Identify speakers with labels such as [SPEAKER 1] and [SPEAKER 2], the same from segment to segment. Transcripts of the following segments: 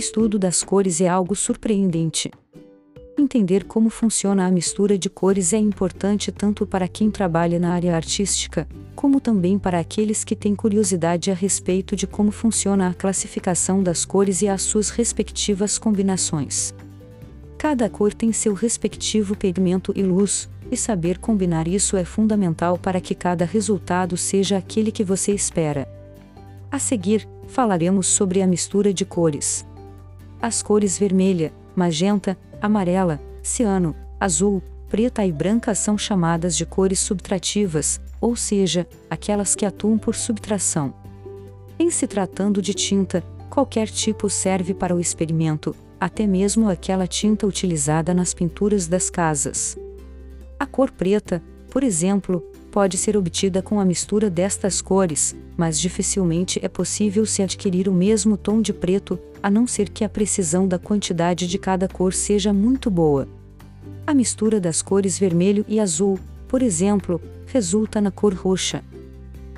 [SPEAKER 1] estudo das cores é algo surpreendente. Entender como funciona a mistura de cores é importante tanto para quem trabalha na área artística, como também para aqueles que têm curiosidade a respeito de como funciona a classificação das cores e as suas respectivas combinações. Cada cor tem seu respectivo pigmento e luz, e saber combinar isso é fundamental para que cada resultado seja aquele que você espera. A seguir, falaremos sobre a mistura de cores. As cores vermelha, magenta, amarela, ciano, azul, preta e branca são chamadas de cores subtrativas, ou seja, aquelas que atuam por subtração. Em se tratando de tinta, qualquer tipo serve para o experimento, até mesmo aquela tinta utilizada nas pinturas das casas. A cor preta, por exemplo, pode ser obtida com a mistura destas cores, mas dificilmente é possível se adquirir o mesmo tom de preto, a não ser que a precisão da quantidade de cada cor seja muito boa. A mistura das cores vermelho e azul, por exemplo, resulta na cor roxa.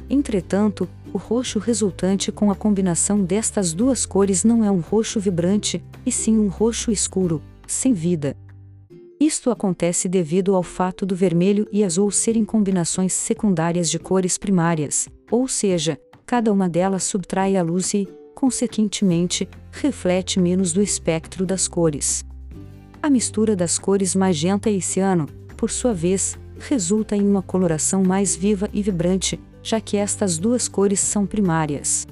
[SPEAKER 1] Entretanto, o roxo resultante com a combinação destas duas cores não é um roxo vibrante, e sim um roxo escuro, sem vida. Isto acontece devido ao fato do vermelho e azul serem combinações secundárias de cores primárias, ou seja, cada uma delas subtrai a luz e, consequentemente, reflete menos do espectro das cores. A mistura das cores magenta e ciano, por sua vez, resulta em uma coloração mais viva e vibrante, já que estas duas cores são primárias.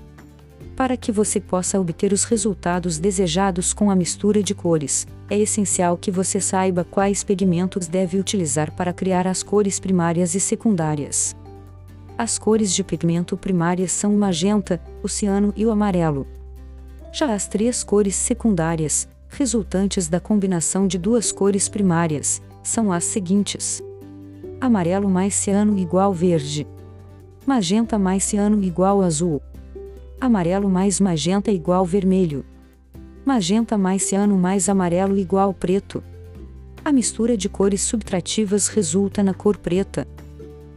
[SPEAKER 1] Para que você possa obter os resultados desejados com a mistura de cores, é essencial que você saiba quais pigmentos deve utilizar para criar as cores primárias e secundárias. As cores de pigmento primárias são o magenta, o ciano e o amarelo. Já as três cores secundárias, resultantes da combinação de duas cores primárias, são as seguintes: amarelo mais ciano igual verde, magenta mais ciano igual azul, amarelo mais magenta igual vermelho, magenta mais ciano mais amarelo igual preto. A mistura de cores subtrativas resulta na cor preta.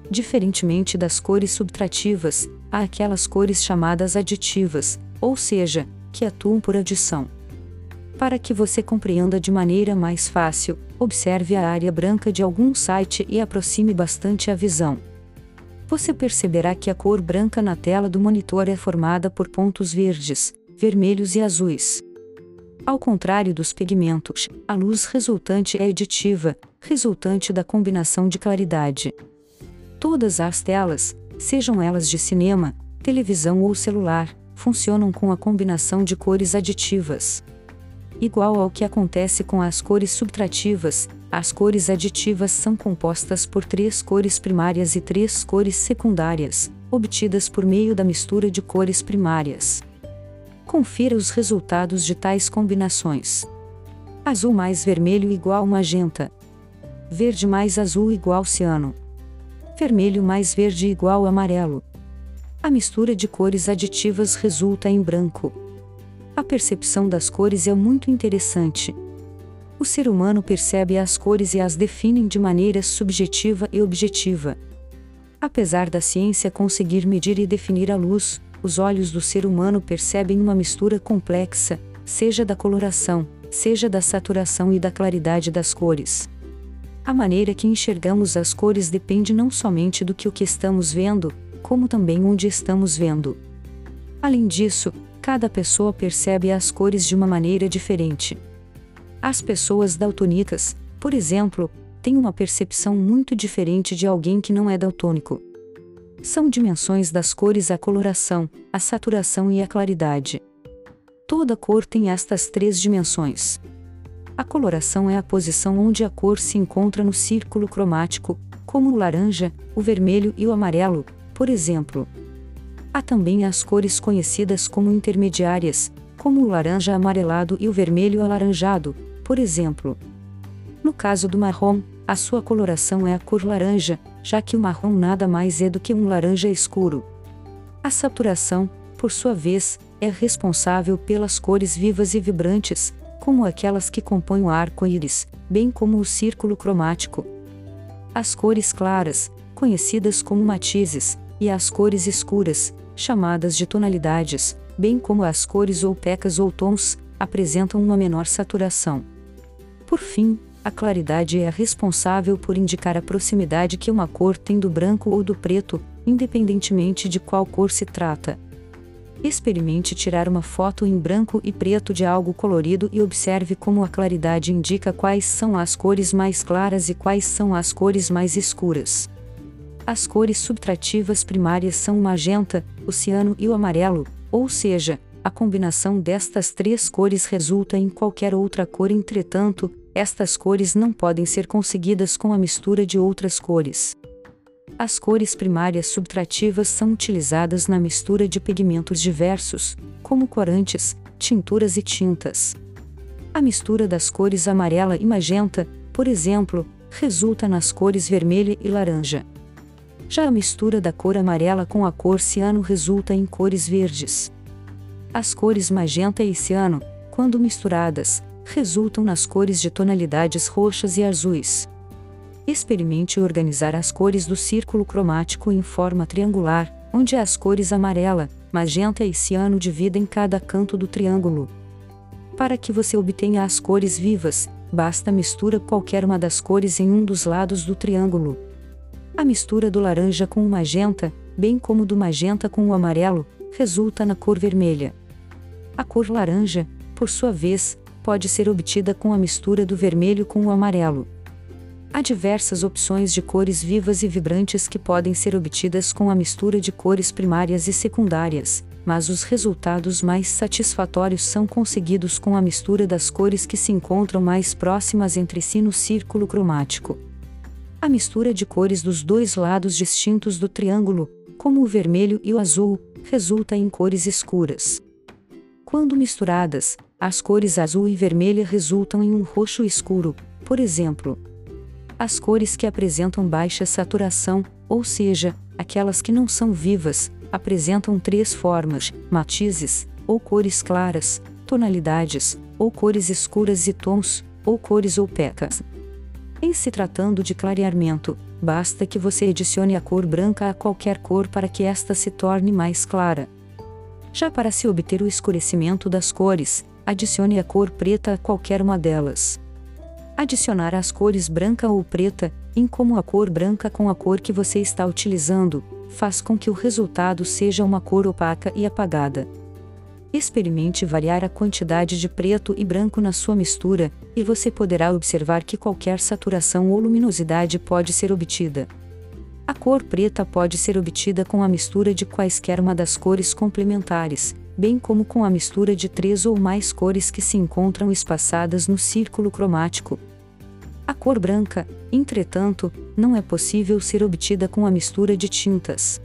[SPEAKER 1] Diferentemente das cores subtrativas, há aquelas cores chamadas aditivas, ou seja, que atuam por adição. Para que você compreenda de maneira mais fácil, observe a área branca de algum site e aproxime bastante a visão. Você perceberá que a cor branca na tela do monitor é formada por pontos verdes, vermelhos e azuis. Ao contrário dos pigmentos, a luz resultante é aditiva, resultante da combinação de claridade. Todas as telas, sejam elas de cinema, televisão ou celular, funcionam com a combinação de cores aditivas. Igual ao que acontece com as cores subtrativas, as cores aditivas são compostas por três cores primárias e três cores secundárias, obtidas por meio da mistura de cores primárias. Confira os resultados de tais combinações. Azul mais vermelho igual magenta. Verde mais azul igual ciano. Vermelho mais verde igual amarelo. A mistura de cores aditivas resulta em branco. A percepção das cores é muito interessante. O ser humano percebe as cores e as define de maneira subjetiva e objetiva. Apesar da ciência conseguir medir e definir a luz, os olhos do ser humano percebem uma mistura complexa, seja da coloração, seja da saturação e da claridade das cores. A maneira que enxergamos as cores depende não somente do que o que estamos vendo, como também onde estamos vendo. Além disso, cada pessoa percebe as cores de uma maneira diferente. As pessoas daltônicas, por exemplo, têm uma percepção muito diferente de alguém que não é daltônico são dimensões das cores a coloração, a saturação e a claridade. Toda cor tem estas três dimensões. A coloração é a posição onde a cor se encontra no círculo cromático, como o laranja, o vermelho e o amarelo, por exemplo. Há também as cores conhecidas como intermediárias, como o laranja amarelado e o vermelho alaranjado, por exemplo. No caso do marrom, a sua coloração é a cor laranja, já que o marrom nada mais é do que um laranja escuro. A saturação, por sua vez, é responsável pelas cores vivas e vibrantes, como aquelas que compõem o arco-íris, bem como o círculo cromático. As cores claras, conhecidas como matizes, e as cores escuras, chamadas de tonalidades, bem como as cores opacas ou tons, apresentam uma menor saturação. Por fim, a claridade é a responsável por indicar a proximidade que uma cor tem do branco ou do preto, independentemente de qual cor se trata. Experimente tirar uma foto em branco e preto de algo colorido e observe como a claridade indica quais são as cores mais claras e quais são as cores mais escuras. As cores subtrativas primárias são o magenta, o ciano e o amarelo, ou seja, a combinação destas três cores resulta em qualquer outra cor, entretanto, estas cores não podem ser conseguidas com a mistura de outras cores. As cores primárias subtrativas são utilizadas na mistura de pigmentos diversos, como corantes, tinturas e tintas. A mistura das cores amarela e magenta, por exemplo, resulta nas cores vermelha e laranja. Já a mistura da cor amarela com a cor ciano resulta em cores verdes. As cores magenta e ciano, quando misturadas, resultam nas cores de tonalidades roxas e azuis. Experimente organizar as cores do círculo cromático em forma triangular, onde as cores amarela, magenta e ciano dividem cada canto do triângulo. Para que você obtenha as cores vivas, basta mistura qualquer uma das cores em um dos lados do triângulo. A mistura do laranja com o magenta, bem como do magenta com o amarelo, resulta na cor vermelha. A cor laranja, por sua vez, pode ser obtida com a mistura do vermelho com o amarelo. Há diversas opções de cores vivas e vibrantes que podem ser obtidas com a mistura de cores primárias e secundárias, mas os resultados mais satisfatórios são conseguidos com a mistura das cores que se encontram mais próximas entre si no círculo cromático. A mistura de cores dos dois lados distintos do triângulo, como o vermelho e o azul, resulta em cores escuras. Quando misturadas, as cores azul e vermelha resultam em um roxo escuro, por exemplo, as cores que apresentam baixa saturação, ou seja, aquelas que não são vivas, apresentam três formas: matizes, ou cores claras, tonalidades, ou cores escuras e tons, ou cores opacas. Em se tratando de clareamento, basta que você adicione a cor branca a qualquer cor para que esta se torne mais clara. Já para se obter o escurecimento das cores, adicione a cor preta a qualquer uma delas adicionar as cores branca ou preta, em como a cor branca com a cor que você está utilizando, faz com que o resultado seja uma cor opaca e apagada. Experimente variar a quantidade de preto e branco na sua mistura, e você poderá observar que qualquer saturação ou luminosidade pode ser obtida. A cor preta pode ser obtida com a mistura de quaisquer uma das cores complementares, bem como com a mistura de três ou mais cores que se encontram espaçadas no círculo cromático. A cor branca, entretanto, não é possível ser obtida com a mistura de tintas.